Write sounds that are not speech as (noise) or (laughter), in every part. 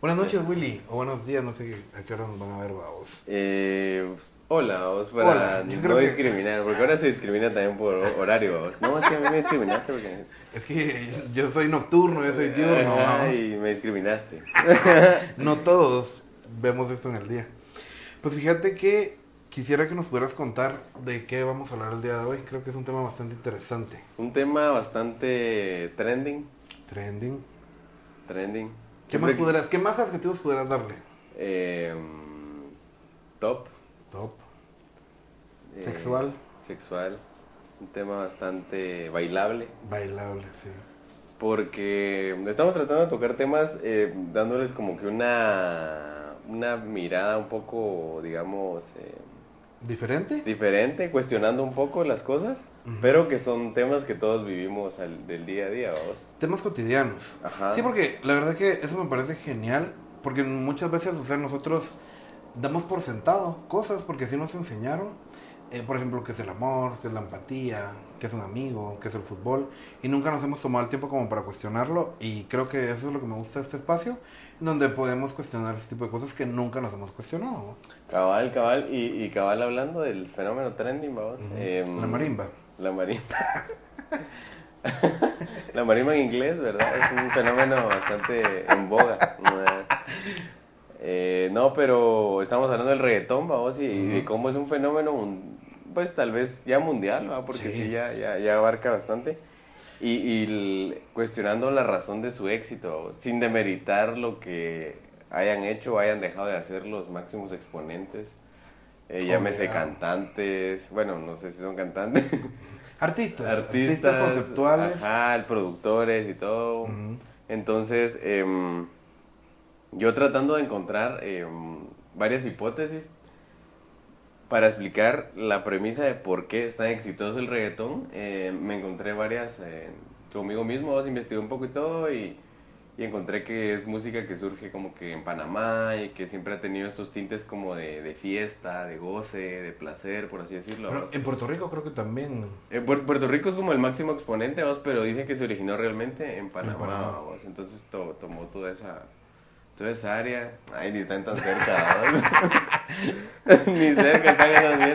Buenas noches, Willy. O buenos días, no sé a qué hora nos van a ver, vamos. Eh, hola, vos, para Hola, yo creo no que- discriminar, porque ahora se discrimina también por horario. vos. No, es que a mí me discriminaste porque... Es que yo soy nocturno, yo soy diurno. Ay, me discriminaste. (laughs) No todos vemos esto en el día. Pues fíjate que quisiera que nos pudieras contar de qué vamos a hablar el día de hoy. Creo que es un tema bastante interesante. Un tema bastante trending. Trending. Trending. ¿Qué más, pudieras, ¿Qué más adjetivos pudieras darle? Eh, top. Top. eh, Sexual. Sexual. Un tema bastante bailable. Bailable, sí. Porque estamos tratando de tocar temas eh, dándoles como que una, una mirada un poco, digamos, eh, ¿Diferente? diferente, cuestionando un poco las cosas, pero que son temas que todos vivimos al- del día a día, vamos. Temas cotidianos. Ajá. Sí, porque la verdad que eso me parece genial, porque muchas veces, o sea, nosotros damos por sentado cosas porque así nos enseñaron, eh, por ejemplo, qué es el amor, qué es la empatía, qué es un amigo, qué es el fútbol, y nunca nos hemos tomado el tiempo como para cuestionarlo, y creo que eso es lo que me gusta de este espacio, donde podemos cuestionar ese tipo de cosas que nunca nos hemos cuestionado. Cabal, cabal, y, y cabal hablando del fenómeno trending, vamos. em, La marimba. La marimba. (laughs) la marimba en inglés, ¿verdad? Es un fenómeno bastante en boga. Eh, no, pero estamos hablando del reggaetón, vamos, y, y de cómo es un fenómeno, un- pues tal vez ya mundial. Porque Sí. sí, ya, ya, ya abarca bastante. Y, cuestionando la razón de su éxito, sin demeritar lo que hayan hecho o hayan dejado de hacer los máximos exponentes. Eh, llámese Obligado. cantantes, bueno, no sé si son cantantes. (laughs) Artistas, artistas, conceptuales. ajá, productores y todo. Entonces, em, yo tratando de encontrar em, varias hipótesis para explicar la premisa de por qué es tan exitoso el reggaetón, eh, me encontré varias eh, conmigo mismo, investigué un poco y todo y, y encontré que es música que surge como que en Panamá y que siempre ha tenido estos tintes como de, de fiesta, de goce, de placer, por así decirlo. Pero en Puerto Rico creo que también. Puer- Puerto Rico es como el máximo exponente, vos, pero dicen que se originó realmente en Panamá, Panamá. vos. Entonces to- tomó toda esa, toda esa área. Ay, ni están tan cerca, (laughs) ni cerca, están lejos bien.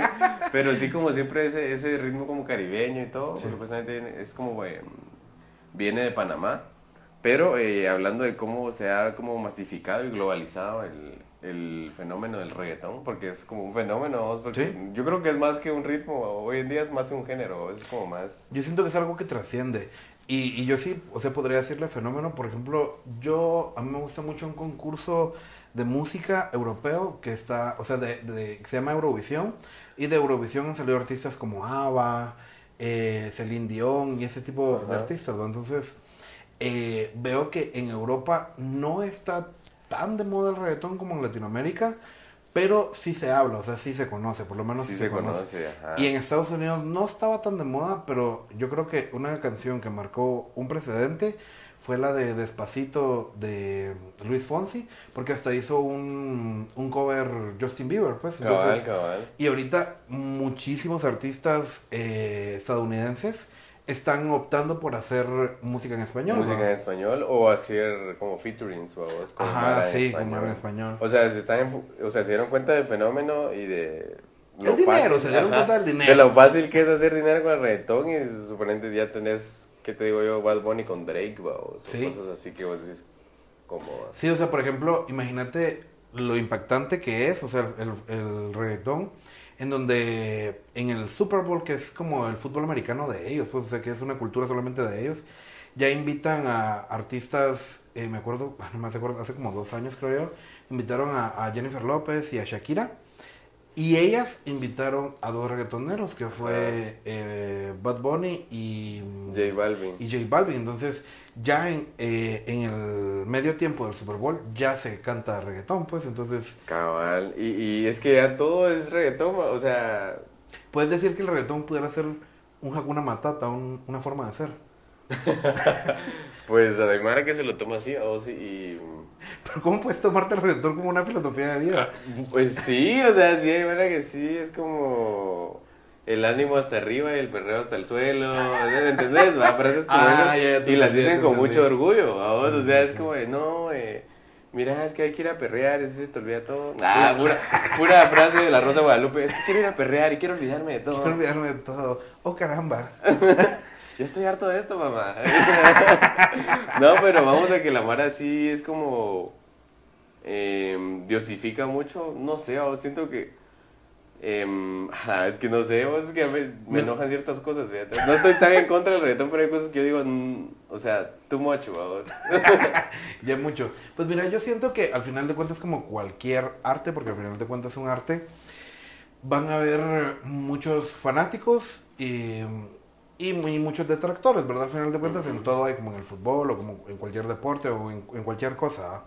Pero sí, como siempre, ese, ese ritmo como caribeño y todo, Sí. supuestamente es como, eh, viene de Panamá. Pero eh, hablando de cómo se ha como masificado y globalizado el, el fenómeno del reggaetón, porque es como un fenómeno, Sí. yo creo que es más que un ritmo, hoy en día es más que un género, es como más... Yo siento que es algo que trasciende. Y, y yo sí, o sea, podría decirle fenómeno. Por ejemplo, yo, a mí me gusta mucho un concurso de música europeo que está, o sea, de, de- que se llama Eurovisión. Y de Eurovisión han salido artistas como ABBA, eh, Celine Dion y ese tipo de artistas. ¿no? Entonces, eh, veo que en Europa no está tan de moda el reggaetón como en Latinoamérica. Pero sí se habla, o sea, sí se conoce, por lo menos sí se conoce, ajá. y en Estados Unidos no estaba tan de moda, pero yo creo que una canción que marcó un precedente fue la de Despacito de Luis Fonsi, porque hasta hizo un, un cover Justin Bieber, pues. Cabal. y ahorita muchísimos artistas eh, estadounidenses están optando por hacer música en español. Música ¿no? en español o hacer como featurings, vos, con Ajá, como en español. O sea, se están o sea, se dieron cuenta del fenómeno y de El dinero, se dieron cuenta del dinero. De lo fácil que es hacer dinero con el reggaetón y suponente ya tenés, ¿qué te digo yo? Bad Bunny con Drake, vos, o Sí. cosas así que vos decís como... Sí, o sea, por ejemplo, imagínate lo impactante que es, o sea, el, el reggaetón, en donde en el Super Bowl, que es como el fútbol americano de ellos, pues, o sea, que es una cultura solamente de ellos, ya invitan a artistas, eh, me acuerdo, (laughs) no me acuerdo, hace como dos años creo yo, invitaron a, a Jennifer López y a Shakira, y ellas invitaron a dos reggaetoneros, que fue eh, Bad Bunny y... J Balvin. y J Balvin. Entonces, ya en, eh, en el medio tiempo del Super Bowl ya se canta reggaetón, pues. Entonces, Cabal. Y, y es que ya todo es reggaetón, o sea... puedes decir que el reggaetón pudiera ser un Hakuna Matata, un- una forma de ser. (laughs) Pues a Daimara que se lo toma así, o sí, y... Pero, ¿cómo puedes tomarte el reggaetón como una filosofía de vida? Pues sí, o sea, sí, hay verdad que sí, es como... el ánimo hasta arriba y el perreo hasta el suelo, ¿me ¿entendés? Va, frases como Ah, esas, y las dicen con entendí. mucho orgullo, ¿a vos? O sea, es como de, no, eh, mira, es que hay que ir a perrear, ese se te olvida todo. Ah, pura, pura frase de la Rosa Guadalupe, es que quiero ir a perrear y quiero olvidarme de todo. Quiero olvidarme de todo. Oh, caramba. (laughs) Ya estoy harto de esto, mamá. (laughs) no, pero vamos a que la Mara sí es como. eh, diosifica mucho. No sé, siento que. (laughs) ah, es que no sé, es que veces me enojan ciertas cosas, fíjate. No estoy tan en contra del reggaetón, pero hay cosas que yo digo, mm, o sea, too much, vamos. (laughs) Ya mucho. Pues mira, yo siento que al final de cuentas, como cualquier arte, porque al final de cuentas es un arte, van a haber muchos fanáticos y, y muy- muchos detractores, ¿verdad? Al final de cuentas, en todo hay como en el fútbol o como en cualquier deporte o en, en cualquier cosa. ¿va?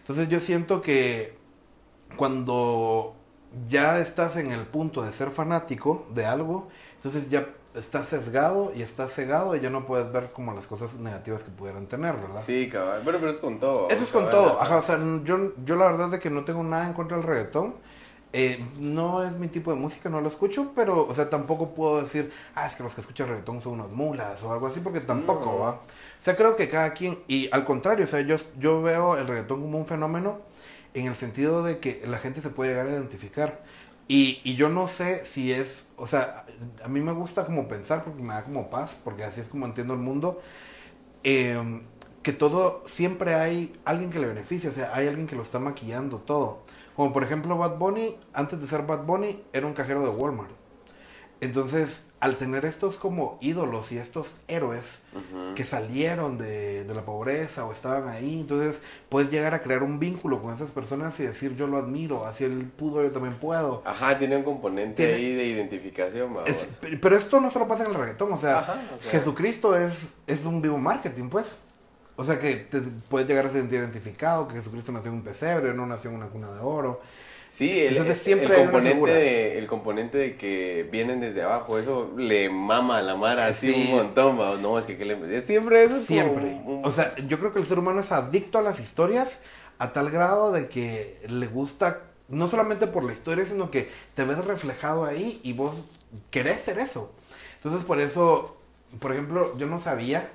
Entonces yo siento que cuando ya estás en el punto de ser fanático de algo, entonces ya estás sesgado y estás cegado y ya no puedes ver como las cosas negativas que pudieran tener, ¿verdad? Sí, cabal. Bueno, pero es con todo. Eso es con todo. Ajá, o sea, yo, yo la verdad de que no tengo nada en contra del reggaetón. Eh, no es mi tipo de música, no lo escucho, pero, o sea, tampoco puedo decir, ah, es que los que escuchan reggaetón son unos mulas o algo así, porque tampoco, No. ¿va? O sea, creo que cada quien, y al contrario, o sea, yo, yo veo el reggaetón como un fenómeno en el sentido de que la gente se puede llegar a identificar. Y, y yo no sé si es, o sea, a mí me gusta como pensar porque me da como paz, porque así es como entiendo el mundo, eh, que todo, siempre hay alguien que le beneficia, o sea, hay alguien que lo está maquillando todo. Como por ejemplo Bad Bunny, antes de ser Bad Bunny, era un cajero de Walmart. Entonces, al tener estos como ídolos y estos héroes Ujú. que salieron de, de la pobreza o estaban ahí, entonces puedes llegar a crear un vínculo con esas personas y decir yo lo admiro, así él pudo, yo también puedo. Ajá, tiene un componente Tiene- ahí de identificación. Es- pero esto no solo pasa en el reggaetón, o sea, Ajá, o sea. Jesucristo es, es un vivo marketing, pues. O sea que te puedes llegar a sentir identificado, que Jesucristo nació en un pesebre, no nació en una cuna de oro. Sí, el, Entonces siempre el componente de, el componente de que vienen desde abajo, eso le mama a la Mara así Sí. un montón, no, es que, que le- siempre eso es Siempre. un- un- O sea, yo creo que el ser humano es adicto a las historias a tal grado de que le gusta, no solamente por la historia, sino que te ves reflejado ahí y vos querés ser eso. Entonces, por eso, por ejemplo, yo no sabía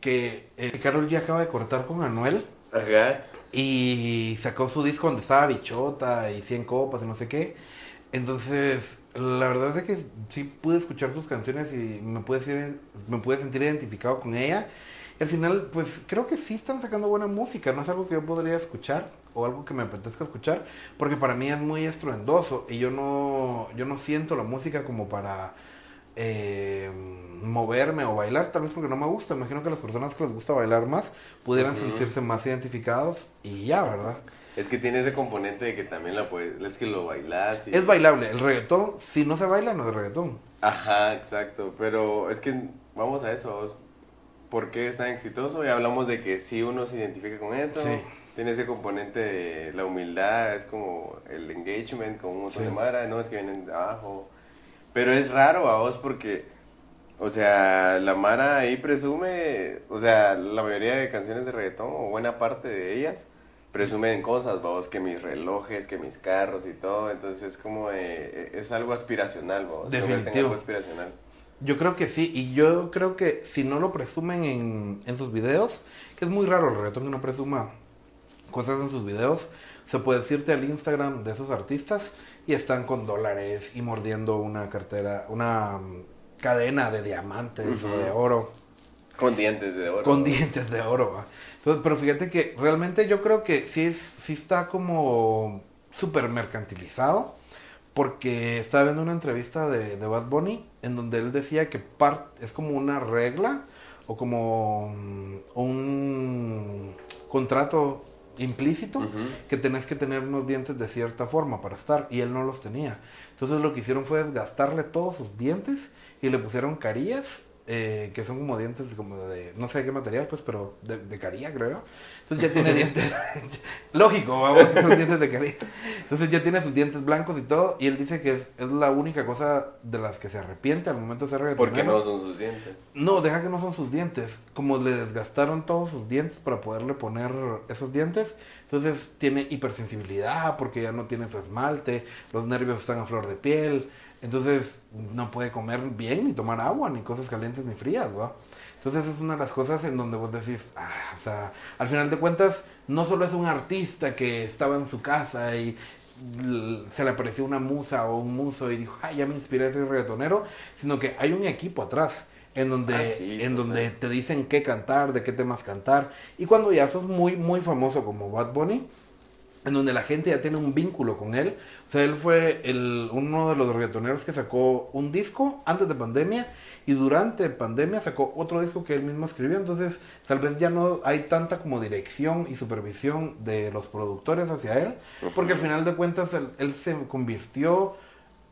que eh, Carol G acaba de cortar con Anuel. Ajá. Y sacó su disco donde estaba Bichota y 100 copas y no sé qué. Entonces, la verdad es que sí pude escuchar sus canciones y me pude, sentir, me pude sentir identificado con ella. Y al final, pues creo que sí están sacando buena música. No es algo que yo podría escuchar o algo que me apetezca escuchar. Porque para mí es muy estruendoso y yo no, yo no siento la música como para eh, moverme o bailar, tal vez porque no me gusta. Imagino que las personas que les gusta bailar más pudieran sentirse más identificados y ya, ¿verdad? Es que tiene ese componente de que también la puedes, es que lo bailas y... Es bailable. El reggaetón, si no se baila, no es reggaetón. Ajá, exacto, pero es que vamos a eso. ¿por qué es tan exitoso? Ya hablamos de que sí uno se identifica con eso, Sí. tiene ese componente de la humildad, es como el engagement con un montón Sí. de mara, no es que vienen de abajo, pero es raro a vos porque, o sea, la mara ahí presume, o sea, la mayoría de canciones de reggaetón, o buena parte de ellas, presumen cosas, vos, que mis relojes, que mis carros y todo, entonces es como, eh, es algo aspiracional, vos, Definitivo. algo aspiracional. Yo creo que sí, y yo creo que si no lo presumen en, en sus videos, que es muy raro el reggaetón que no presuma cosas en sus videos, se puede decirte al Instagram de esos artistas y están con dólares y mordiendo una cartera, una mm, cadena de diamantes o de oro. Con dientes de oro. Con dientes de oro. ¿va? Entonces, pero fíjate que realmente yo creo que sí, es, sí está como súper mercantilizado. Porque estaba viendo una entrevista de, de Bad Bunny en donde él decía que part, es como una regla o como mm, un contrato implícito que tenés que tener unos dientes de cierta forma para estar y él no los tenía. Entonces lo que hicieron fue desgastarle todos sus dientes y le pusieron carillas, eh, que son como dientes como de, no sé qué material, pues, pero de, de carilla, creo. Entonces ya tiene (laughs) dientes, lógico, vamos, son dientes de carilla. Entonces ya tiene sus dientes blancos y todo y él dice que es, es la única cosa de las que se arrepiente al momento de ser Porque reggaetonero. no son sus dientes. No, deja que no son sus dientes. Como le desgastaron todos sus dientes para poderle poner esos dientes, entonces tiene hipersensibilidad porque ya no tiene su esmalte, los nervios están a flor de piel, Entonces no puede comer bien, ni tomar agua, ni cosas calientes ni frías, ¿va? Entonces es una de las cosas en donde vos decís, ah, o sea, al final de cuentas, no solo es un artista que estaba en su casa y se le apareció una musa o un muso y dijo, ay, ya me inspiré a ser reggaetonero, sino que hay un equipo atrás en donde, ah, en donde te dicen qué cantar, de qué temas cantar. Y cuando ya sos muy, muy famoso como Bad Bunny, en donde la gente ya tiene un vínculo con él. O sea, él fue el, uno de los reggaetoneros que sacó un disco antes de pandemia y durante pandemia sacó otro disco que él mismo escribió. Entonces, tal vez ya no hay tanta como dirección y supervisión de los productores hacia él, porque al final de cuentas él, él se convirtió,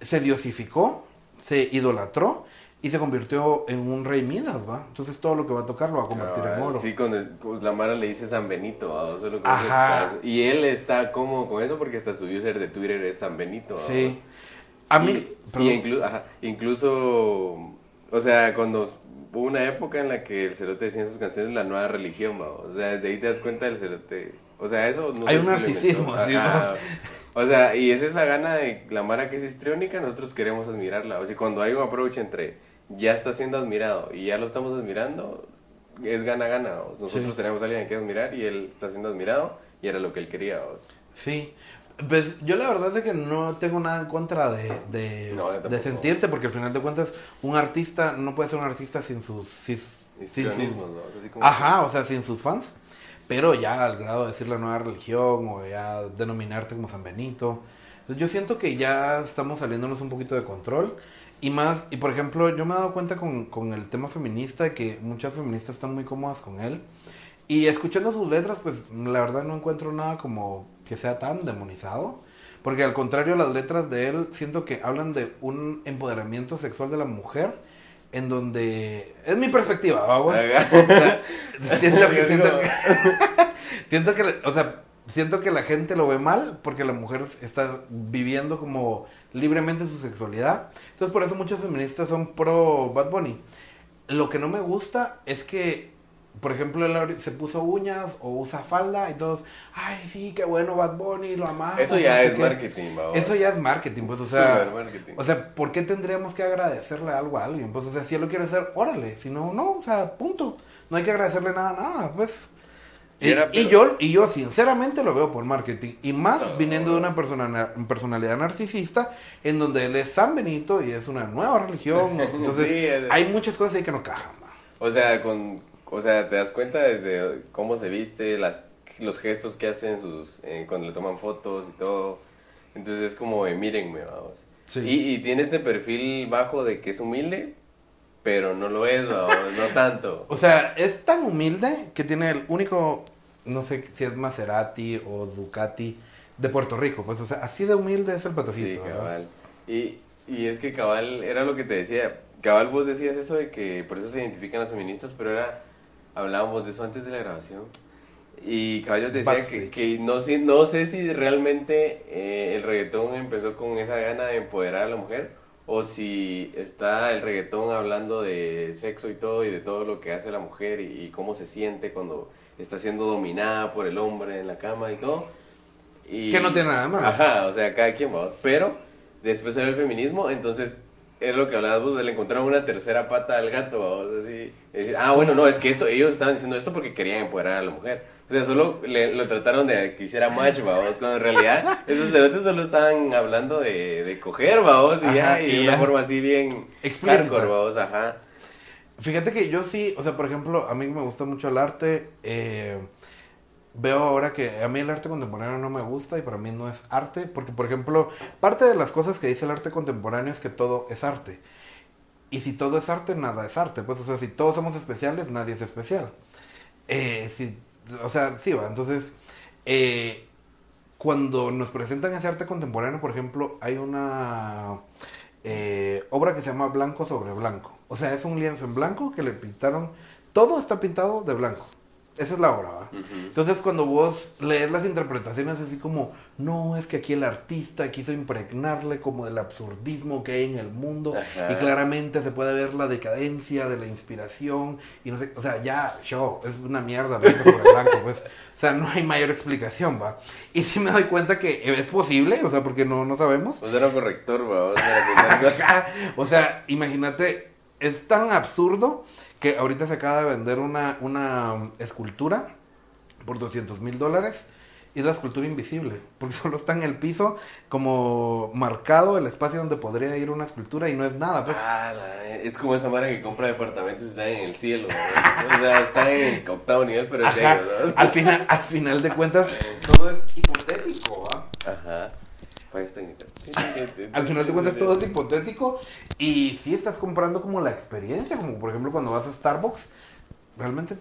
se diosificó, se idolatró y se convirtió en un rey Midas, ¿va? Entonces todo lo que va a tocar lo va a convertir en oro. Sí, con, la Mara le dice San Benito, ¿va? y él está cómodo con eso porque hasta su user de Twitter es San Benito, ¿va? Sí. A mí... Y, incluso, o sea, cuando hubo una época en la que el cerote decía en sus canciones la nueva religión, ¿va? O sea, desde ahí te das cuenta del cerote... O sea, eso... No Hay un narcisismo, así, O sea, y es esa gana de la Mara que es histriónica, nosotros queremos admirarla. O sea, cuando hay un approach entre ya está siendo admirado y ya lo estamos admirando, es gana-gana. Nosotros tenemos a alguien que admirar y él está siendo admirado y era lo que él quería. Sí. Pues yo la verdad es que no tengo nada en contra de, de, sentirse, porque al final de cuentas un artista no puede ser un artista sin sus... Sin, Ajá, o sea, sin sus fans. Pero ya al grado de decir la nueva religión o ya denominarte como San Benito. yo siento que ya estamos saliéndonos un poquito de control. Y más, y por ejemplo, yo me he dado cuenta con, con el tema feminista de que muchas feministas están muy cómodas con él. Y escuchando sus letras, pues la verdad no encuentro nada como que sea tan demonizado. Porque al contrario, las letras de él siento que hablan de un empoderamiento sexual de la mujer en donde... Es mi perspectiva, vamos. (laughs) (laughs) siento, que, siento, que, (laughs) siento que... O sea, siento que la gente lo ve mal porque la mujer está viviendo como libremente su sexualidad. Entonces por eso muchos feministas son pro Bad Bunny. Lo que no me gusta es que, por ejemplo, él se puso uñas o usa falda y todos, ay, sí, qué bueno Bad Bunny, lo amamos. Eso ya es marketing, Eso ya es marketing, pues, o sea, o sea, ¿por qué tendríamos que agradecerle algo a alguien? Pues, o sea, si él lo quiere hacer, órale, si no, no, o sea, punto. No hay que agradecerle nada, nada, pues. Y, yo, y yo sinceramente lo veo por marketing. Y más viniendo de una persona, personalidad narcisista, en donde él es San Benito y es una nueva religión. (laughs) Entonces, hay muchas cosas ahí que no cajan. O sea, con, o sea, te das cuenta desde cómo se viste, las, los gestos que hacen sus, eh, cuando le toman fotos y todo. Entonces es como, mírenme, vamos. Y, y tiene este perfil bajo de que es humilde, pero no lo es, no, tanto. O sea, es tan humilde que tiene el único, no sé si es Maserati o Ducati de Puerto Rico. Pues, o sea, así de humilde es el patacito. Sí, cabal. Y, y es que cabal, era lo que te decía. Cabal, vos decías eso de que por eso se identifican las feministas, pero era, hablábamos de eso antes de la grabación. Y cabal, te decía que, que, no, no sé si realmente eh, el reggaetón empezó con esa gana de empoderar a la mujer o si está el reggaetón hablando de sexo y todo y de todo lo que hace la mujer y, cómo se siente cuando está siendo dominada por el hombre en la cama y todo. Y, que no tiene nada malo. Ajá, o sea, cada quien va. Pero después era el feminismo, entonces es lo que hablabas vos, le encontraron una tercera pata al gato, ¿vos? Así, decir, ah, bueno, no, es que esto, ellos estaban diciendo esto porque querían empoderar a la mujer. O sea, solo le, lo trataron de que hiciera match, vamos, cuando en realidad (laughs) esos cerotes solo estaban hablando de, de coger, vamos, y ya, y de una forma así bien hardcore, vamos, ajá. Fíjate que yo sí, o sea, por ejemplo, a mí me gusta mucho el arte, eh, veo ahora que a mí el arte contemporáneo no me gusta y para mí no es arte, porque por ejemplo, parte de las cosas que dice el arte contemporáneo es que todo es arte. Y si todo es arte, nada es arte. Pues, o sea, si todos somos especiales, nadie es especial. Eh, si o sea, sí va. Entonces, eh, cuando nos presentan ese arte contemporáneo, por ejemplo, hay una eh, obra que se llama Blanco sobre Blanco. O sea, es un lienzo en blanco que le pintaron. Todo está pintado de blanco. Esa es la obra, ¿va? Entonces cuando vos lees las interpretaciones así como, no, es que aquí el artista quiso impregnarle como del absurdismo que hay en el mundo y claramente se puede ver la decadencia de la inspiración y no sé, o sea, ya, show, es una mierda blanco sobre blanco, (laughs) pues, o sea, no hay mayor explicación, va. Y sí me doy cuenta que es posible, o sea, porque no, no sabemos. Pues era corrector, va. (laughs) o sea, imagínate, es tan absurdo que ahorita se acaba de vender una, una escultura por 200 mil dólares y es la escultura invisible, porque (laughs) solo está en el piso como marcado el espacio donde podría ir una escultura y no es nada, pues. Ah, es como esa madre que compra departamentos y está en el cielo, o sea, está en el octavo nivel, pero es de ellos, al, final, al final de cuentas, todo es hipotético, ¿ah? Ajá. (laughs) Al final de cuentas todo es hipotético y si estás comprando como la experiencia, como por ejemplo cuando vas a Starbucks, realmente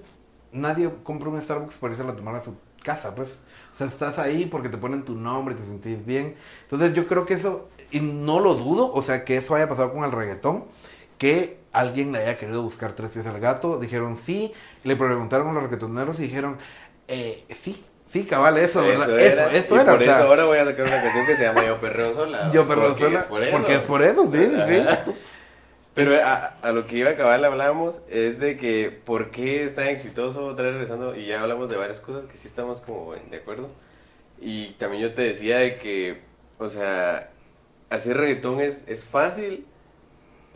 nadie compra un Starbucks para irse a tomar a su casa, pues. O sea, estás ahí porque te ponen tu nombre y te sentís bien. Entonces yo creo que eso, y no lo dudo, o sea, que eso haya pasado con el reggaetón, que alguien le haya querido buscar tres pies al gato, dijeron sí, le preguntaron a los reggaetoneros y dijeron, eh, sí, Sí, cabal, eso, eso ¿verdad? Era. Eso, eso era. Por eso ahora voy a sacar una canción que se llama Yo Perreo Sola. Yo Perreo Sola. Porque es por eso, sí, sí. Pero a, a, lo que iba a acabar hablábamos es de que por qué es tan exitoso otra vez regresando y ya hablamos de varias cosas que sí estamos como de acuerdo. Y también yo te decía de que, o sea, hacer reggaetón es, es fácil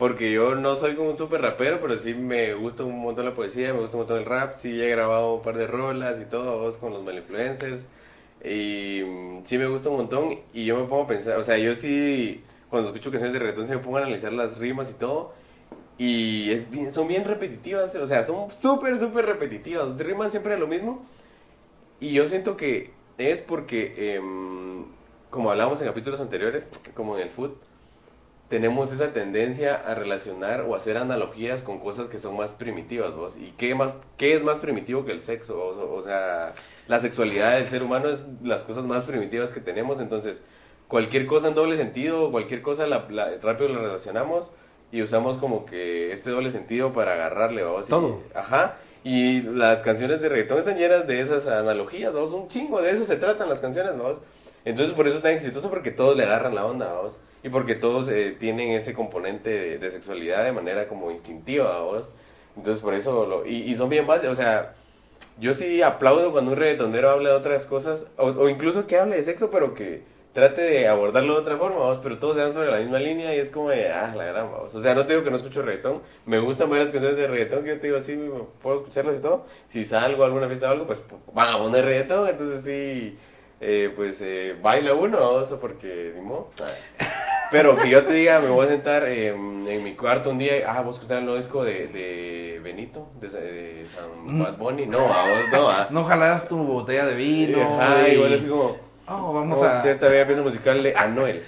porque yo no soy como un super rapero, pero sí me gusta un montón la poesía, me gusta un montón el rap, sí he grabado un par de rolas y todo, con los malinfluencers. Y mm, sí me gusta un montón y yo me pongo a pensar, o sea, yo sí cuando escucho canciones de reggaetón se me pongo a analizar las rimas y todo. Y es son bien repetitivas, o sea, son súper, súper repetitivas. Riman siempre lo mismo. Y yo siento que es porque, em, como hablábamos en capítulos anteriores, como en el food, tenemos esa tendencia a relacionar o hacer analogías con cosas que son más primitivas, vos. ¿Y qué, más, qué es más primitivo que el sexo? O, o sea, la sexualidad del ser humano es las cosas más primitivas que tenemos, entonces cualquier cosa en doble sentido, cualquier cosa la, rápido la relacionamos y usamos como que este doble sentido para agarrarle, vamos. Todo. ajá. Y las canciones de reggaetón están llenas de esas analogías, vamos. Un chingo de eso se tratan las canciones, vamos. Entonces por eso es tan exitoso porque todos le agarran la onda, vamos. Y porque todos eh, tienen ese componente de, sexualidad de manera como instintiva, vamos. Entonces por eso, lo, y, y son bien básicos, o sea, yo sí aplaudo cuando un reggaetonero habla de otras cosas, o, o incluso que hable de sexo, pero que trate de abordarlo de otra forma, vamos, pero todos se dan sobre la misma línea y es como de, ah, la gran, vamos. O sea, no te digo que no escucho reggaetón, me gustan varias canciones de reggaetón que yo te digo, sí, puedo escucharlas y todo. Si salgo a alguna fiesta o algo, pues van a poner reggaetón, entonces sí, eh, pues eh, baila uno, vamos, porque, modo. Pero que yo te diga, me voy a sentar en mi cuarto un día, ah, vos escuchar el nuevo disco de, de Benito, de, de San Bad Bunny, no, a vos no, ah. No jalas tu botella de vino. Ajá, igual así como Oh, vamos a. Si esta vez pieza musical de Anuel.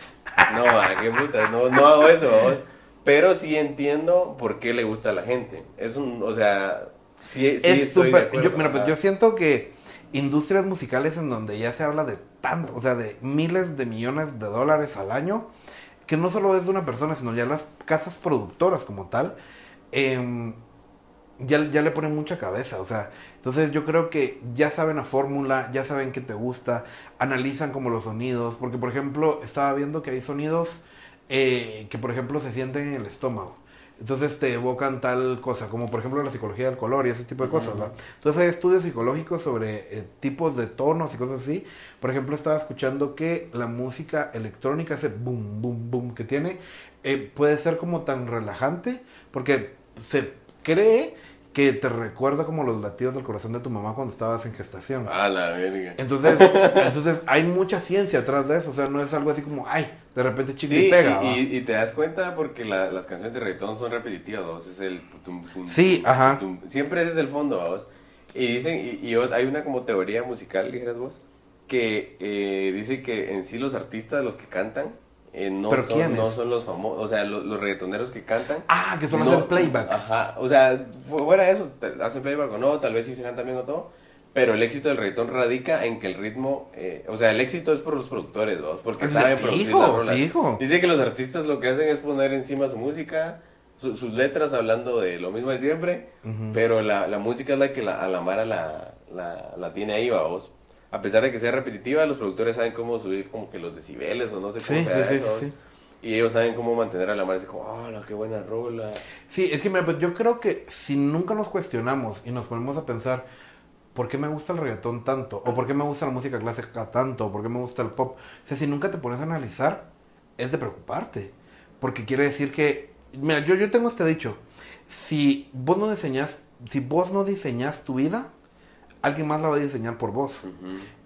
No, qué puta, no, no hago eso, vamos. Pero sí entiendo por qué le gusta a la gente. Es un, o sea, sí, sí es súper. Yo, mira, pues yo siento que industrias musicales en donde ya se habla de tanto, o sea, de miles de millones de dólares al año, que no solo es de una persona, sino ya las casas productoras como tal, ya, ya le ponen mucha cabeza, o sea, entonces yo creo que ya saben la fórmula, ya saben qué te gusta, analizan como los sonidos, porque por ejemplo estaba viendo que hay sonidos eh, que por ejemplo se sienten en el estómago. Entonces te evocan tal cosa, como por ejemplo la psicología del color y ese tipo de cosas, ¿no? Entonces hay estudios psicológicos sobre eh, tipos de tonos y cosas así. Por ejemplo, estaba escuchando que la música electrónica, ese boom, boom, boom que tiene, eh, puede ser como tan relajante, porque se cree que te recuerda como los latidos del corazón de tu mamá cuando estabas en gestación. Ah, la verga. Entonces, (laughs) entonces hay mucha ciencia atrás de eso, o sea, no es algo así como, ay, de repente chico y pega. Y, y, te das cuenta porque las canciones de reggaetón son repetitivas, ¿vos? es el... sí, ajá. siempre ese es el fondo, ¿vos? Y dicen, y, hay una como teoría musical, dijeras vos, que eh, dice que en sí los artistas, los que cantan, eh, no, son, no son los famosos, o sea, los, los, reggaetoneros que cantan. Ah, que solo hacen playback. Ajá, o sea, fuera eso, hacen playback o no, tal vez sí se cantan bien o todo. Pero el éxito del reggaetón radica en que el ritmo, eh, o sea, el éxito es por los productores, ¿no? Porque saben producir las Dice que los artistas lo que hacen es poner encima su música, sus letras hablando de lo mismo de siempre, pero la, la música es la que la, a la mara la, la, la tiene ahí, vamos. A pesar de que sea repetitiva, los productores saben cómo subir como que los decibeles o no sé cómo Sí, sea sí, sí, eso, sí. Y ellos saben cómo mantener a la madre así como, ah, la qué buena rola. Sí, es que mira, pues yo creo que si nunca nos cuestionamos y nos ponemos a pensar por qué me gusta el reggaetón tanto, o por qué me gusta la música clásica tanto, o por qué me gusta el pop, o sea, si nunca te pones a analizar, es de preocuparte. Porque quiere decir que, mira, yo, yo tengo este dicho, si vos no diseñas, si vos no diseñas tu vida, alguien más la va a diseñar por vos.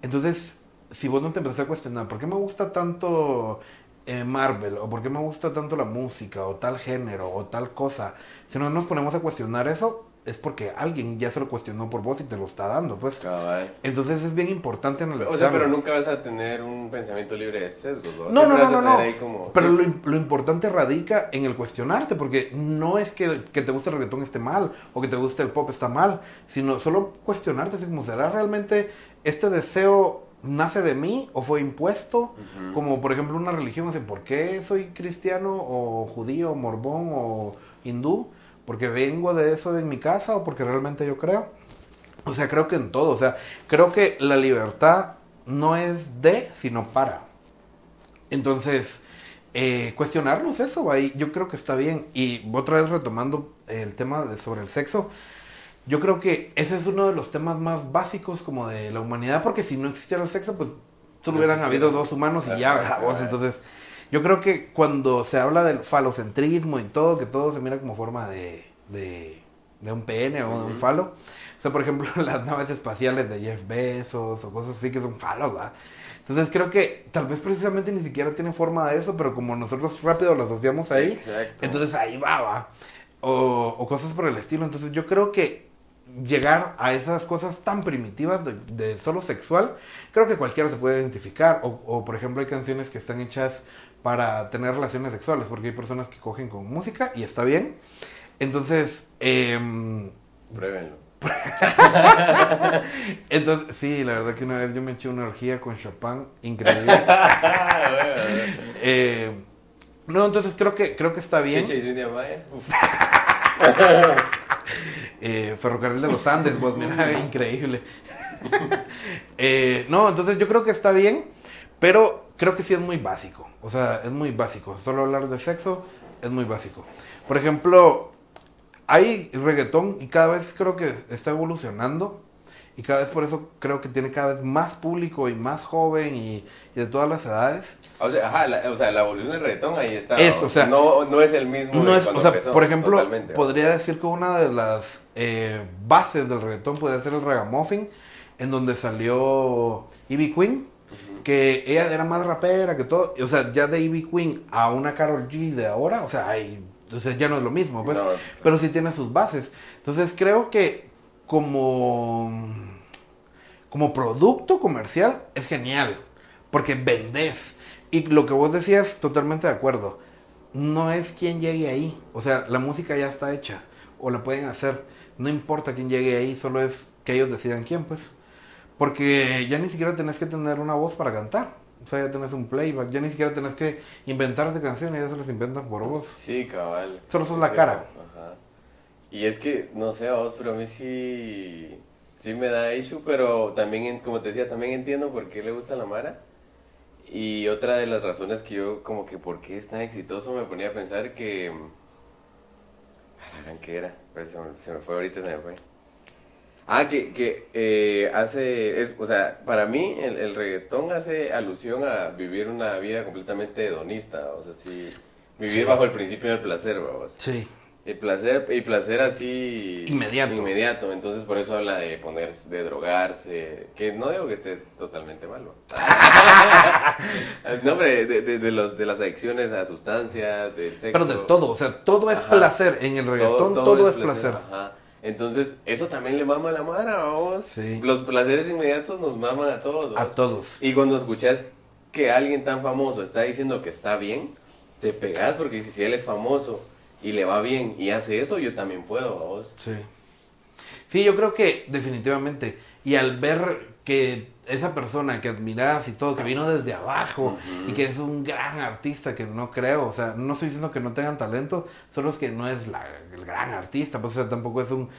Entonces, si vos no te empezás a cuestionar, ¿por qué me gusta tanto eh, Marvel? ¿O por qué me gusta tanto la música? ¿O tal género? ¿O tal cosa? Si no nos ponemos a cuestionar eso, es porque alguien ya se lo cuestionó por vos y te lo está dando, pues. Cabal. Entonces es bien importante analizarlo. O sea, pero nunca vas a tener un pensamiento libre de sesgos, ¿no? No, no, no, como- Pero lo, lo importante radica en el cuestionarte, porque no es que, que te guste el reggaetón esté mal o que te guste el pop está mal, sino solo cuestionarte, así como será realmente este deseo nace de mí o fue impuesto, como por ejemplo una religión, así, ¿por qué soy cristiano o judío, morbón o hindú? Porque vengo de eso de mi casa o porque realmente yo creo. O sea, creo que en todo, o sea, creo que la libertad no es de, sino para. Entonces, eh, cuestionarnos eso, ahí yo creo que está bien. Y otra vez retomando el tema de, sobre el sexo, yo creo que ese es uno de los temas más básicos como de la humanidad, porque si no existiera el sexo, pues solo hubieran habido dos humanos y ya, ¿verdad? vos? Entonces, yo creo que cuando se habla del falocentrismo y todo, que todo se mira como forma de, de, de un pene o de un falo. O sea, por ejemplo, (laughs) las naves espaciales de Jeff Bezos o cosas así que son falos, ¿va? Entonces creo que tal vez precisamente ni siquiera tiene forma de eso, pero como nosotros rápido lo asociamos ahí, Exacto. entonces ahí va, va. O, o cosas por el estilo. Entonces yo creo que llegar a esas cosas tan primitivas de, de solo sexual, creo que cualquiera se puede identificar. O, o, por ejemplo hay canciones que están hechas para tener relaciones sexuales, porque hay personas que cogen con música y está bien. Entonces, em, Pruébenlo. (laughs) entonces, sí, la verdad que una vez yo me eché una orgía con Chopin, increíble. (laughs) Eh, no, entonces creo que creo que está bien. (laughs) Eh, Ferrocarril de los Andes, pues mira, increíble. Eh, no, entonces yo creo que está bien, pero creo que sí es muy básico. O sea, es muy básico. Solo hablar de sexo es muy básico. Por ejemplo, hay reggaetón y cada vez creo que está evolucionando. Y cada vez por eso creo que tiene cada vez más público y más joven y, y de todas las edades. O sea, ajá, la, o sea, la evolución del reggaetón ahí está. Es, o sea, no, no es el mismo No es, o sea, empezó, por ejemplo, totalmente, podría decir que una de las eh, bases del reggaetón podría ser el ragamuffin, en donde salió Ivy Queen. Que ella era más rapera que todo, o sea, ya de Ivy Queen a una Carol G de ahora, o sea, hay, ya no es lo mismo, pues, No. pero sí tiene sus bases. Entonces creo que como, como producto comercial es genial, porque vendés. Y lo que vos decías, totalmente de acuerdo. No es quien llegue ahí. O sea, la música ya está hecha. O la pueden hacer. No importa quién llegue ahí, solo es que ellos decidan quién, pues. Porque ya ni siquiera tenés que tener una voz para cantar. O sea, ya tenés un playback. Ya ni siquiera tenés que inventarte canciones, ya se las inventan por vos. Sí, cabal. Solo sos la cara. Ajá. Y es que, no sé a vos, pero a mí sí, sí me da issue, pero también, como te decía, también entiendo por qué le gusta la Mara. Y otra de las razones que yo, como que por qué es tan exitoso, me ponía a pensar que... A la gran que era, pues se me, se me fue ahorita, se me fue. Ah, que, que eh, hace, es, o sea, para mí el, el reggaetón hace alusión a vivir una vida completamente hedonista, o sea, sí, vivir Sí. bajo el principio del placer, vamos. Sí. El placer, y placer así... Inmediato. Inmediato, entonces por eso habla de ponerse, de drogarse, que no digo que esté totalmente malo. (laughs) no, hombre, de, de, de los, de las adicciones a sustancias, del sexo. Pero de todo, o sea, todo es Ajá. placer. En el reggaetón todo, es placer. Ajá. Entonces, eso también le mama a la mara, vamos. Sí. Los placeres inmediatos nos maman a todos. A vos. todos. Y cuando escuchas que alguien tan famoso está diciendo que está bien, te pegas porque si él es famoso y le va bien y hace eso, yo también puedo, vos. Sí. Sí, yo creo que definitivamente. Y al ver que esa persona que admiras y todo, que vino desde abajo y que es un gran artista que no creo, o sea, no estoy diciendo que no tengan talento, solo es que no es la- el gran artista, pues o sea, tampoco es un,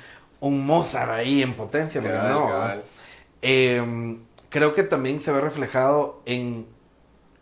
un Mozart ahí en potencia, pero no. eh, creo que también se ve reflejado en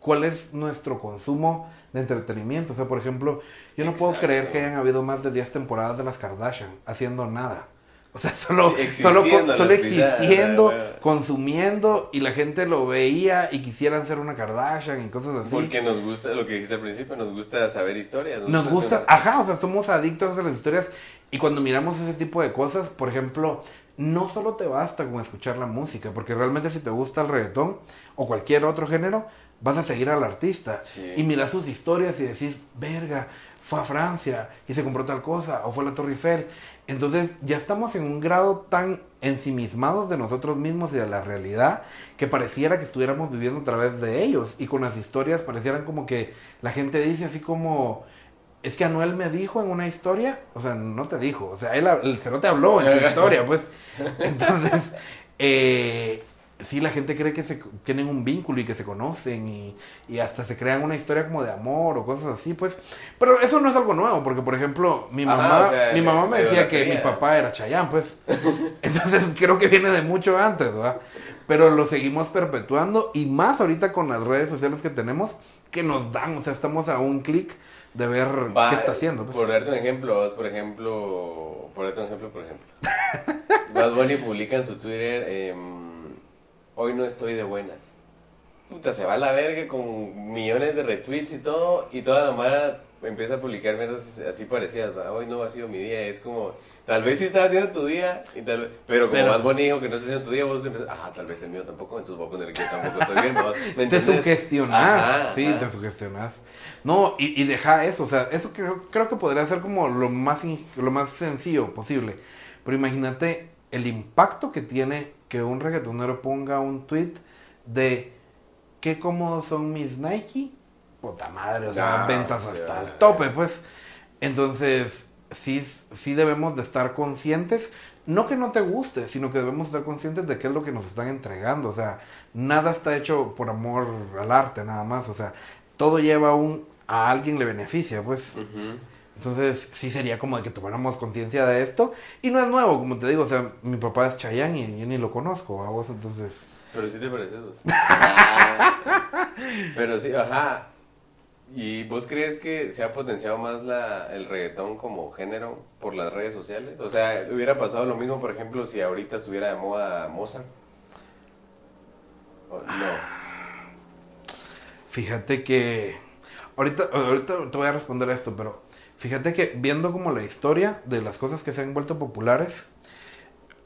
cuál es nuestro consumo de entretenimiento. O sea, por ejemplo, yo no puedo creer que hayan habido más de 10 temporadas de las Kardashian haciendo nada. (laughs) O sea, solo, solo, existiendo, solo pisadas, existiendo, consumiendo y la gente lo veía y quisieran ser una Kardashian y cosas así. Porque nos gusta, lo que dijiste al principio, nos gusta saber historias. Nos gusta, hacer- ajá, o sea, somos adictos a las historias y cuando miramos ese tipo de cosas, por ejemplo, no solo te basta con escuchar la música, porque realmente si te gusta el reggaetón o cualquier otro género, vas a seguir al artista Sí. y miras sus historias y decís, verga, fue a Francia y se compró tal cosa, o fue a la Torre Eiffel. Entonces ya estamos en un grado tan ensimismados de nosotros mismos y de la realidad que pareciera que estuviéramos viviendo a través de ellos y con las historias parecieran como que la gente dice así como es que Anuel me dijo en una historia, o sea, no te dijo, o sea, él, el no te habló en tu (laughs) historia, pues. Entonces, eh, sí, la gente cree que se tienen un vínculo y que se conocen y, y hasta se crean una historia como de amor o cosas así, pues. Pero eso no es algo nuevo, porque por ejemplo, mi Ajá, mamá, o sea, mi mamá me de decía que mi papá era Chayán, pues. (laughs) Entonces creo que viene de mucho antes, ¿verdad? Pero lo seguimos perpetuando y más ahorita con las redes sociales que tenemos que nos dan, o sea, estamos a un clic de ver Va, qué está haciendo. Pues. Por darte un ejemplo, por ejemplo, por darte un ejemplo, por ejemplo. (laughs) Bad Bunny publica en su Twitter, em, hoy no estoy de buenas. Puta, se va a la verga con millones de retweets y todo, y toda la mara empieza a publicar mierdas así parecidas, ¿va? hoy no ha sido mi día, es como, tal vez sí estaba haciendo tu día, y tal vez, pero como Pero- Bunny dijo que no está haciendo tu día, vos empiezas, ah, tal vez el mío tampoco, entonces voy a poner que tampoco estoy bien, ¿va? ¿Me te entiendes? sugestionas, Ajá, sí, ajá. te sugestionas. No, y, y deja eso, o sea, eso creo, creo que podría ser como lo más, lo más sencillo posible. Pero imagínate el impacto que tiene que un reggaetonero ponga un tweet de qué cómodos son mis Nike. Puta madre, o sea, Ah, ventas hasta el tope, pues. Entonces, sí, sí debemos de estar conscientes, no que no te guste, sino que debemos estar conscientes de qué es lo que nos están entregando. O sea, nada está hecho por amor al arte, nada más. O sea, todo lleva un, a alguien le beneficia, pues. Entonces, sí sería como de que tomáramos conciencia de esto. Y no es nuevo, como te digo, o sea, mi papá es Chayanne y yo ni lo conozco, a vos, entonces... Pero sí te pareces. (laughs) Ah. Pero sí, ajá. ¿Y vos crees que se ha potenciado más la, el reggaetón como género por las redes sociales? O sea, hubiera pasado lo mismo, por ejemplo, si ahorita estuviera de moda Mozart. O- No. Fíjate que. Ahorita, ahorita te voy a responder a esto, pero fíjate que viendo como la historia de las cosas que se han vuelto populares,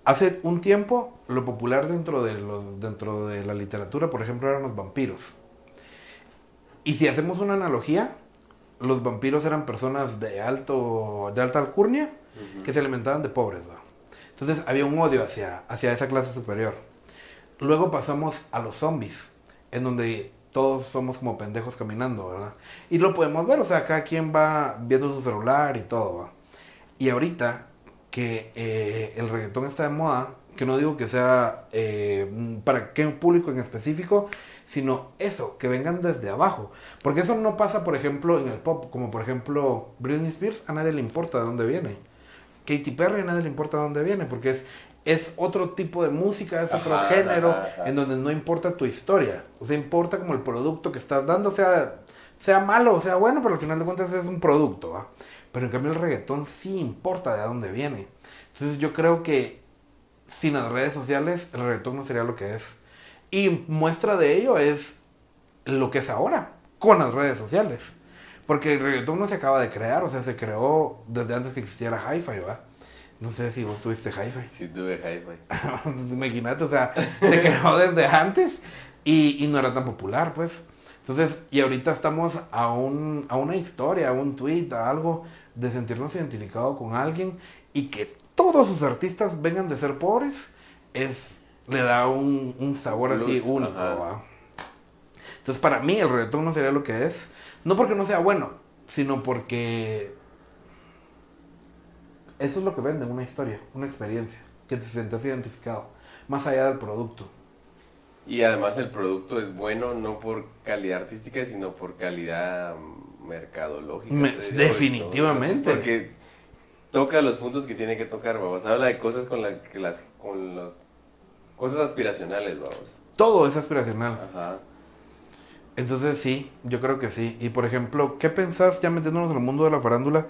hace un tiempo lo popular dentro de, los, dentro de la literatura, por ejemplo, eran los vampiros. Y si hacemos una analogía, los vampiros eran personas de, alto, de alta alcurnia que se alimentaban de pobres. ¿va? Entonces había un odio hacia, hacia esa clase superior. Luego pasamos a los zombies, en donde todos somos como pendejos caminando, ¿verdad? Y lo podemos ver, o sea, cada quien va viendo su celular y todo, ¿va? Y ahorita que eh, el reggaetón está de moda, que no digo que sea eh, para qué público en específico, sino eso, que vengan desde abajo. Porque eso no pasa, por ejemplo, en el pop, como por ejemplo Britney Spears, a nadie le importa de dónde viene. Katy Perry a nadie le importa de dónde viene, porque es, es otro tipo de música, es otro Ajá, género, ajá, ajá. en donde no importa tu historia. O sea, importa como el producto que estás dando, sea, sea malo o sea bueno, pero al final de cuentas es un producto, ¿va? Pero en cambio el reggaetón sí importa de dónde viene. Entonces yo creo que sin las redes sociales el reggaetón no sería lo que es. Y muestra de ello es lo que es ahora, con las redes sociales. Porque el reggaetón no se acaba de crear, o sea, se creó desde antes que existiera Hi-Fi, ¿va? No sé si vos tuviste Hi-Fi. Sí tuve hi-fi. (laughs) Imagínate, o sea, se creó desde antes y, y no era tan popular, pues. Entonces, y ahorita estamos a, un, a una historia, a un tweet, a algo de sentirnos identificados con alguien y que todos sus artistas vengan de ser pobres, es le da un, un sabor así único. ¿va? Entonces, para mí el reggaetón no sería lo que es, no porque no sea bueno, sino porque eso es lo que vende, una historia, una experiencia, que te sientas identificado, más allá del producto. Y además el producto es bueno no por calidad artística, sino por calidad mm, mercadológica. Me- definitivamente. todo. Porque toca los puntos que tiene que tocar, vamos. Habla de cosas con, la, que las, con los cosas aspiracionales, vamos. Todo es aspiracional. Ajá. Entonces sí, yo creo que sí. Y por ejemplo, ¿qué pensás, ya metiéndonos en el mundo de la farándula,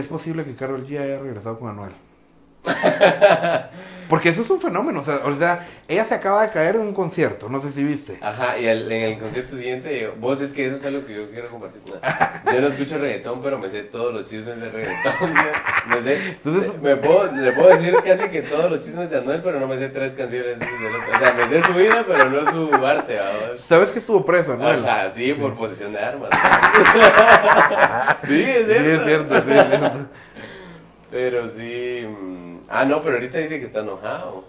es posible que Carol G haya regresado con Anuel? (laughs) Porque eso es un fenómeno, o sea, o sea, ella se acaba de caer en un concierto, no sé si viste. Ajá, y el- en el concierto siguiente, yo- vos es que eso es algo que yo quiero compartir. No, yo no escucho reggaetón, pero me sé todos los chismes de reggaetón. ¿sí? Me sé, Entonces- me puedo, le puedo decir casi que todos los chismes de Anuel, pero no me sé tres canciones. O sea, me sé su vida, pero no su arte. ¿Sabes que estuvo preso, Anuel? Ajá, sí, por posesión de armas. (laughs) sí, es Sí, cierto. es cierto, sí, es cierto. Pero sí. Ah, no, pero ahorita dice que está enojado.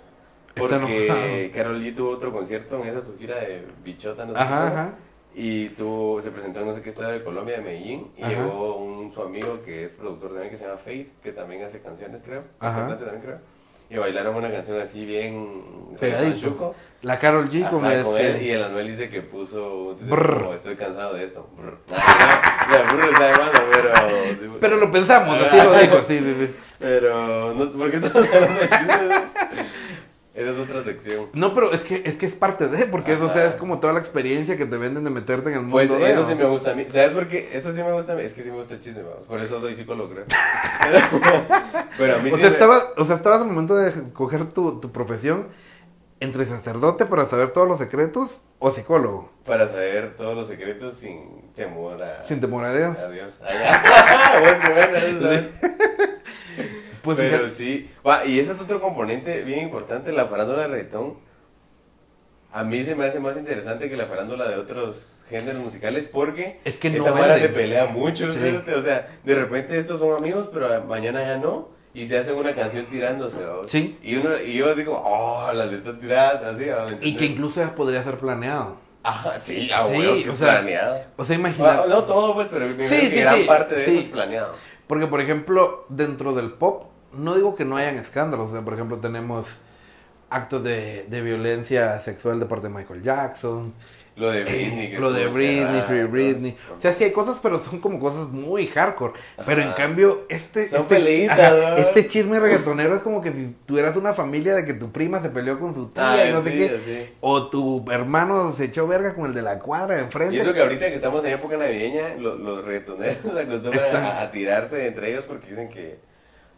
Porque enojado. Carol G tuvo otro concierto en esa su gira de Bichota, no sé Ajá, qué. ajá. Y tuvo, se presentó en no sé qué estado de Colombia, de Medellín. Y Ajá. llegó un, su amigo que es productor también, que se llama Faith, que también hace canciones, creo. Cantante también, creo. Y bailaron una canción así bien. Pegadito. La Carol G con, Ajá, con este- él, y el Anuel dice que puso como estoy cansado de esto. Brr. (laughs) Ah, no, brr está de más, pero sí, Pero lo pensamos, así lo dijo, sí, sí, sí. pero, no, ¿por qué estamos hablando de? (laughs) Esa es otra sección. No, pero es que es que es parte de, porque eso, o sea, Ajá. es como toda la experiencia que te venden de meterte en el mundo Pues de, eso ¿no? sí me gusta a mí. ¿Sabes por qué? Eso sí me gusta a mí. Es que sí me gusta el chisme, vamos. Por eso soy psicólogo, creo. Pero, (laughs) pero a mí O sí sea, me- estaba, o sea, estabas al momento de escoger tu, tu profesión entre sacerdote para saber todos los secretos o psicólogo, Para saber todos los secretos sin temor a... sin temor a Dios. a Dios. Ay. Pues pero fíjate- sí. Y ese es otro componente bien importante, la farándula de reggaetón. A mí se me hace más interesante que la farándula de otros géneros musicales porque Es que no mara se pelea mucho. Sí. O sea, de repente estos son amigos, pero mañana ya no. Y se hacen una canción tirándose. Sí. Y, uno, y yo así como, oh, la le están tirando, así. ¿va? ¿Me y que incluso podría ser planeado. Ajá, sí, ah, Sí, que o es sea, planeado. O sea, Ah, imagina, no todo, pues, pero Sí, sí, gran parte de eso es planeado. porque por ejemplo, dentro del pop, no digo que no hayan escándalos, o sea, por ejemplo, tenemos actos de, de violencia sexual de parte de Michael Jackson, Lo de Britney. lo de Britney, Free Britney. O sea, sí hay cosas, pero son como cosas muy hardcore. Pero en cambio, este, Son este, peleitas, ajá, ¿no? este chisme reggaetonero es como que si tuvieras una familia de que tu prima se peleó con su tía y no sé qué. sí. O tu hermano se echó verga con el de la cuadra de enfrente. Y eso que ahorita que estamos en época navideña, lo- los reggaetoneros (laughs) acostumbran a tirarse entre ellos porque dicen que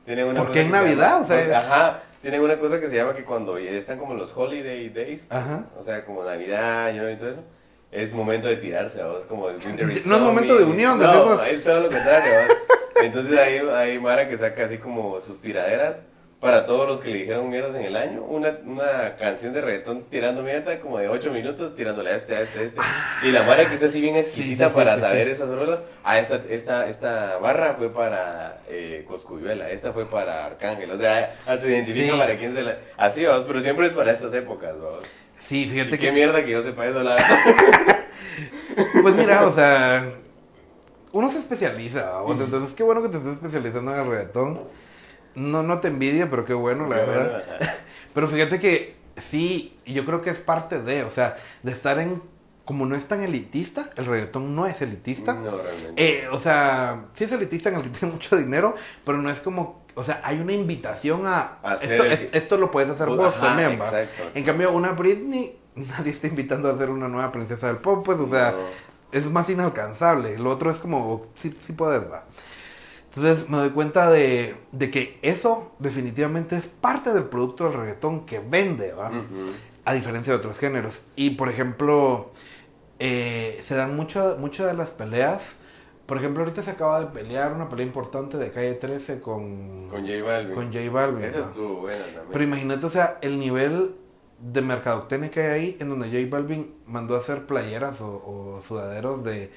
tienen una Porque cosa en que se Navidad, llama- o sea- Ajá, tienen una cosa que se llama que cuando están como los holiday days, Ajá. o sea, como Navidad, y todo eso, es momento de tirarse, ¿vos? Como winter No es (laughs) momento de unión, de No, esos- es todo lo contrario, ¿vos? (laughs) Entonces hay, hay Mara que saca así como sus tiraderas para todos los que le dijeron mierdas en el año. Una, una canción de reggaetón tirando mierda como de 8 minutos tirándole a este, a este, a este. Y la Mara que está así bien exquisita Sí, sí, sí, para sí, saber esas rolas. Ah, esta, esta, esta barra fue para eh, Coscuyuela, esta fue para Arcángel. O sea, hasta identifica para quién se la... Así vamos, pero siempre es para estas épocas, vamos. Sí, Y fíjate qué que. mierda que yo sepa eso, la. (laughs) Pues mira, o sea. Uno se especializa, sea, entonces qué bueno que te estés especializando en el reggaetón. No, no te envidia, pero qué bueno, la verdad. (laughs) Pero fíjate que sí, yo creo que es parte de, o sea, de estar en, como no es tan elitista, el reggaetón no es elitista. No, realmente. Eh, o sea, sí es elitista en el que (laughs) tiene mucho dinero, pero no es como, o sea, hay una invitación a, A hacer esto, el- es- esto lo puedes hacer Ajá, vos también, va. exacto. En cambio, una Britney, (laughs) nadie está invitando a ser una nueva princesa del pop, pues, o sea, No. es más inalcanzable. Lo otro es como, sí, sí puedes, va. Entonces me doy cuenta de, de que eso definitivamente es parte del producto del reggaetón que vende, ¿va? A diferencia de otros géneros. Y por ejemplo, eh, se dan mucho, mucho de las peleas. Por ejemplo, ahorita se acaba de pelear una pelea importante de calle 13 con, Con J Balvin. con J Balvin. Esa estuvo buena también. Pero imagínate, o sea, el nivel de mercadotecnia que hay ahí, en donde J Balvin mandó a hacer playeras o, o sudaderos de,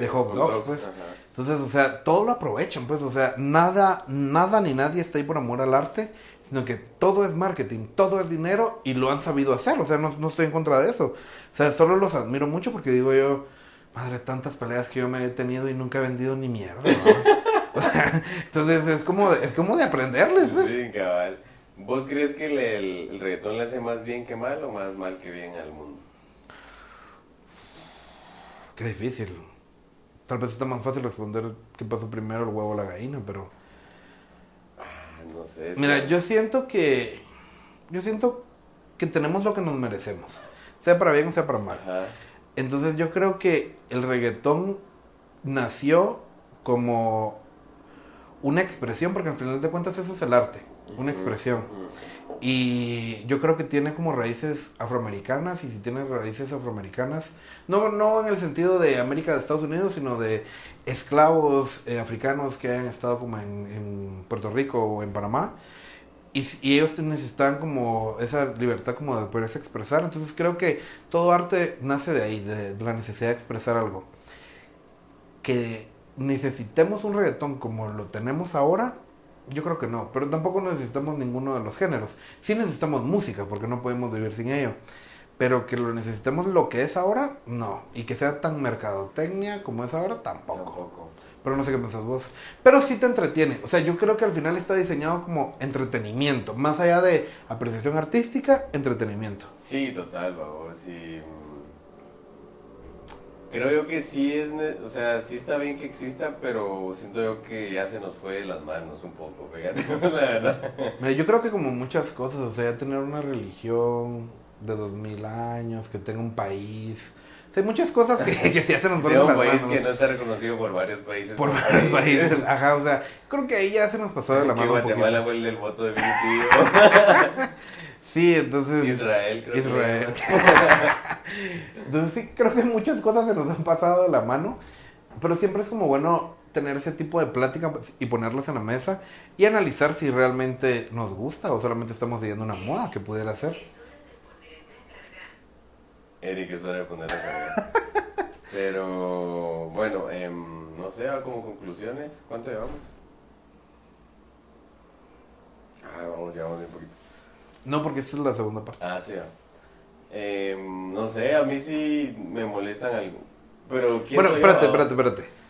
de hot dogs, pues. ajá. Entonces, o sea, todo lo aprovechan, pues, o sea, nada, nada ni nadie está ahí por amor al arte, sino que todo es marketing, todo es dinero y lo han sabido hacer, o sea, no, no estoy en contra de eso. O sea, solo los admiro mucho porque digo yo, madre, tantas peleas que yo me he tenido y nunca he vendido ni mierda, ¿no? (laughs) O sea, entonces es como, de- es como de aprenderles, pues. Sí, cabal. ¿Vos crees que el, el- el reggaetón le hace más bien que mal o más mal que bien al mundo? Qué difícil. Tal vez está más fácil responder qué pasó primero, el huevo o la gallina, pero... Ah, no sé. Mira, que- yo siento que. Yo siento que tenemos lo que nos merecemos, sea para bien o sea para mal. Ajá. Entonces yo creo que el reggaetón nació como una expresión, porque al final de cuentas eso es el arte, una expresión. Y yo creo que tiene como raíces afroamericanas, y si tiene raíces afroamericanas, no, no en el sentido de América de Estados Unidos, sino de esclavos eh, africanos que hayan estado como en, en Puerto Rico o en Panamá. Y, y ellos necesitan como esa libertad como de poderse expresar. Entonces creo que todo arte nace de ahí, de, de la necesidad de expresar algo. Que necesitemos un reggaetón como lo tenemos ahora, yo creo que no. Pero tampoco necesitamos ninguno de los géneros. Sí necesitamos música, porque no podemos vivir sin ello. Pero que lo necesitemos lo que es ahora, no. Y que sea tan mercadotecnia como es ahora, tampoco. Tampoco. Pero no sé qué pensás vos. Pero sí te entretiene. O sea, yo creo que al final está diseñado como entretenimiento. Más allá de apreciación artística, entretenimiento. Sí, total, babos. Sí. Creo yo que sí es, o sea, sí está bien que exista, pero siento yo que ya se nos fue de las manos un poco, fíjate, (laughs) la verdad. Mira, yo creo que como muchas cosas, o sea, tener una religión de dos mil años, que tenga un país. O sea, hay muchas cosas que, (laughs) que ya se nos De fueron de un las país manos. que no está reconocido por varios países. Por (laughs) varios países. Ajá, o sea, creo que ahí ya se nos pasó de la Que mano. un poquito. Guatemala fue el del voto definitivo. Sí, entonces. Israel, creo Israel. que. (laughs) Entonces sí, creo que muchas cosas se nos han pasado de la mano, pero siempre es como bueno tener ese tipo de plática y ponerlas en la mesa y analizar si realmente nos gusta o solamente estamos siguiendo una moda que pudiera ser. Eric, es hora de poner a cargar. (laughs) Pero, bueno, em, no sé, como conclusiones, ¿cuánto llevamos? Ah, vamos, llevamos bien poquito. No, porque esta es la segunda parte. Ah, sí. Em, no sé, a mí sí me molestan algo. Pero, ¿quién Bueno, soy espérate, yo? espérate, espérate.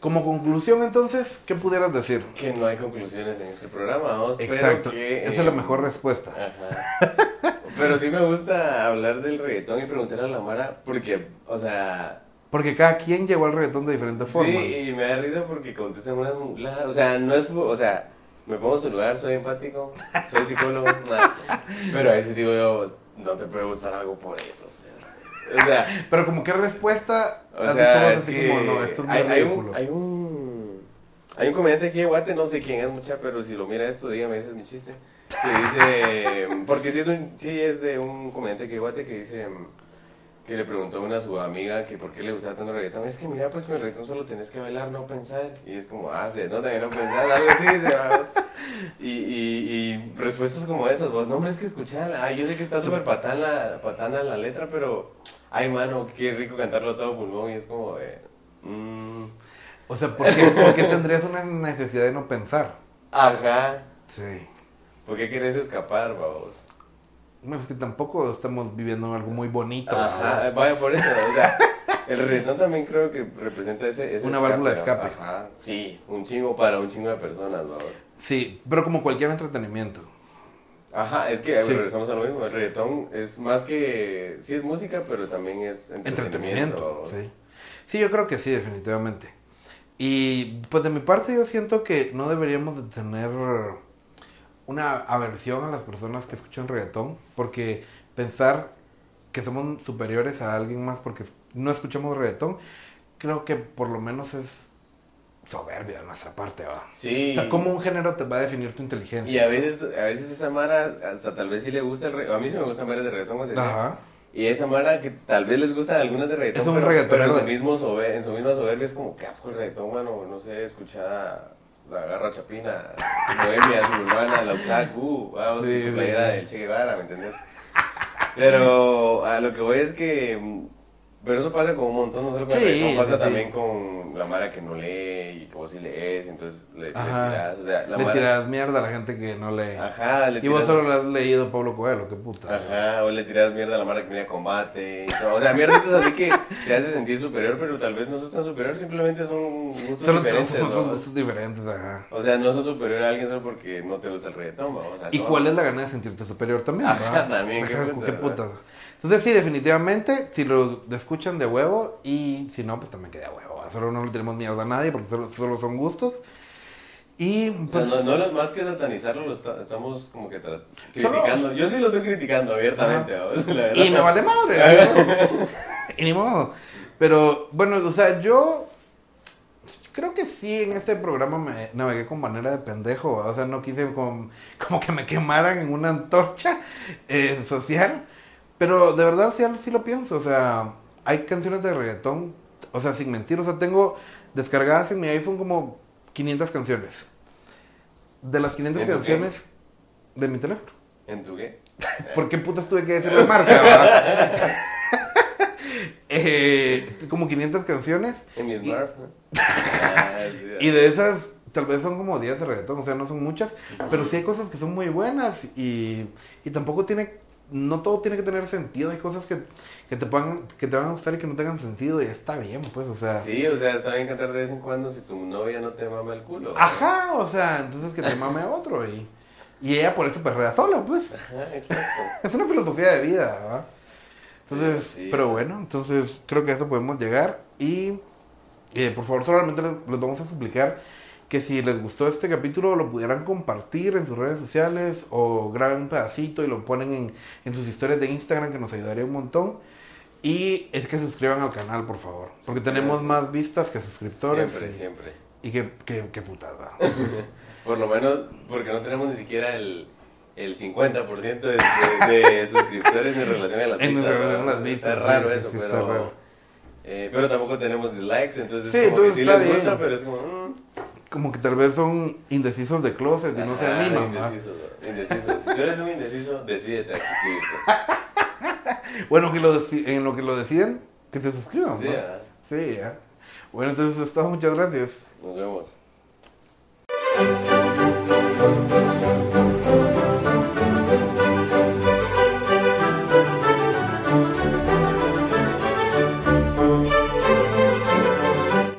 Como conclusión entonces, ¿qué pudieras decir? Que no hay conclusiones en este programa. Exacto, Pero que, esa es la em, mejor respuesta. Ajá. Pero sí me gusta hablar del reggaetón y preguntar a la Mara, porque, o sea, Porque cada quien llegó al reggaetón de diferente forma. Sí, y me da risa porque contestan unas muladas. O sea, no es. O sea, me pongo en su lugar, soy empático, soy psicólogo. (laughs) nah. Pero a veces digo yo, no te puede gustar algo por eso. O sea, o sea, Pero como qué respuesta o has sea, dicho vos es así que como, no, esto es muy hay, hay un, hay un. Hay un comediante aquí de Guate, no sé quién es mucha, pero si lo mira esto, dígame, ese es mi chiste. Que dice. Porque sí es, un, sí es de un comediante aquí de Guate que dice que le preguntó una a su amiga que por qué le gustaba tanto el reggaetón. Es que mira, pues con el reggaetón solo tenés que bailar, no pensar. Y es como, ah, se nota que no pensar, algo así, se va. Y, y, y respuestas como esas, vos, no, hombre, es que escuchar, ah, yo sé que está súper patana, patana la letra, pero, ay, mano, qué rico cantarlo todo pulmón. Y es como, mm, O sea, ¿por qué, por qué tendrías una necesidad de no pensar? ajá, Sí. ¿por qué querés escapar, vamos? Bueno, es que tampoco estamos viviendo algo muy bonito. Ajá, ¿verdad? vaya por eso, o sea, el reggaetón también creo que representa ese, ese Una válvula de escape. Ajá, sí, un chingo para un chingo de personas, vamos. Sí, pero como cualquier entretenimiento. Ajá, es que Sí. regresamos a lo mismo, el reggaetón es más que, sí es música, pero también es entretenimiento. Entretenimiento, sí. Sí, yo creo que sí, definitivamente. Y pues de mi parte yo siento que no deberíamos de tener una aversión a las personas que escuchan reggaetón, porque pensar que somos superiores a alguien más porque no escuchamos reggaetón, creo que por lo menos es soberbia de nuestra parte, ¿va? Sí. O sea, ¿cómo un género te va a definir tu inteligencia? Y a veces, a veces esa Mara, hasta tal vez sí le gusta el reggaetón, a mí sí me gustan varias de reggaetón. Ajá. Y esa Mara que tal vez les gustan algunas de reggaetón, Es un pero, reggaetonero pero en, su mismo sobe- en su misma soberbia es como, qué asco el reggaetón, mano, no sé, escuchar la garra chapina, bohemia, suburbana, la UXAC, uh, vamos, Sí, su playera del Che Guevara, ¿me entendés? Pero a lo que voy es que, mm, pero eso pasa con un montón, no solo con el Sí, reggaetón, pasa sí, sí. también con la Mara que no lee y que vos sí lees, entonces le, le tirás, o sea, la Le Mara... tiras mierda a la gente que no lee. Ajá, le Y vos solo le has leído Pablo Coelho, qué puta. Ajá, o le tiras mierda a la mara que viene a combate y todo. O sea, mierda así que te hace sentir superior, pero tal vez no sos tan superior, simplemente son gustos Solo diferentes, otros ¿no? gustos diferentes, ajá. O sea, no sos superior a alguien solo porque no te gusta el reggaetón, ¿no? o sea, ¿Y son- cuál es la gana de sentirte superior también? Ajá, ¿verdad? también, qué Ajá, putas, qué. Entonces sí, definitivamente, si lo escuchan de huevo y si no, pues también queda huevo. Solo no le tenemos mierda a nadie porque solo, solo son gustos. Y O sea, pues, no, no más que satanizarlo, lo está- estamos como que tra- criticando. Yo sí lo estoy criticando abiertamente, vamos, la verdad. y me vale madre. ¿no? (laughs) y ni modo. Pero bueno, o sea, yo creo que sí en este programa me navegué con manera de pendejo. ¿va? O sea, no quise como, como que me quemaran en una antorcha eh, social. Pero de verdad sí, sí lo pienso. O sea, hay canciones de reggaetón. O sea, sin mentir. O sea, tengo descargadas en mi iPhone como 500 canciones. De las 500 ¿En tu qué? canciones de mi teléfono. ¿En tu qué? (laughs) ¿Por qué putas tuve que decir la marca? (laughs) (laughs) Eh, como 500 canciones. En mi Y- smartphone. Sí, Y de esas, tal vez son como 10 de reggaetón, o sea, no son muchas. Pero sí hay cosas que son muy buenas y, y tampoco tiene, no todo tiene que tener sentido. Hay cosas que, que, te puedan, que te van a gustar y que no tengan sentido y está bien, pues, o sea. Sí, o sea, está bien cantar de vez en cuando si tu novia no te mama el culo. Ajá, o sea, entonces que te mame a otro y, y ella por eso perrea sola, pues. Ajá, exacto. (laughs) Es una filosofía de vida, ¿verdad? Entonces, Sí, sí, pero sí. bueno, entonces creo que a eso podemos llegar y eh, por favor solamente les, les vamos a suplicar que si les gustó este capítulo lo pudieran compartir en sus redes sociales o graben un pedacito y lo ponen en, en sus historias de Instagram que nos ayudaría un montón. Y es que se suscriban al canal, por favor, porque tenemos más vistas que suscriptores Siempre, y, siempre. y que, que, que putada. (laughs) Por lo menos, porque no tenemos ni siquiera el, el 50% de, de, de (laughs) suscriptores en relación a las En vistas. las vistas, Está raro sí, sí, eso, sí, pero... raro. eh, pero tampoco tenemos dislikes, entonces Sí, como que entonces sí está les gusta, bien. pero es como... mm, Como que tal vez son indecisos de closet y no se animan. Indecisos, indecisos. Si tú eres un indeciso, decídete a (laughs) suscribirte. Bueno, que lo en lo que lo deciden, que se suscriban. Sí. ¿verdad? Sí, ya. Bueno, entonces, eso es todo. Muchas gracias. Nos vemos.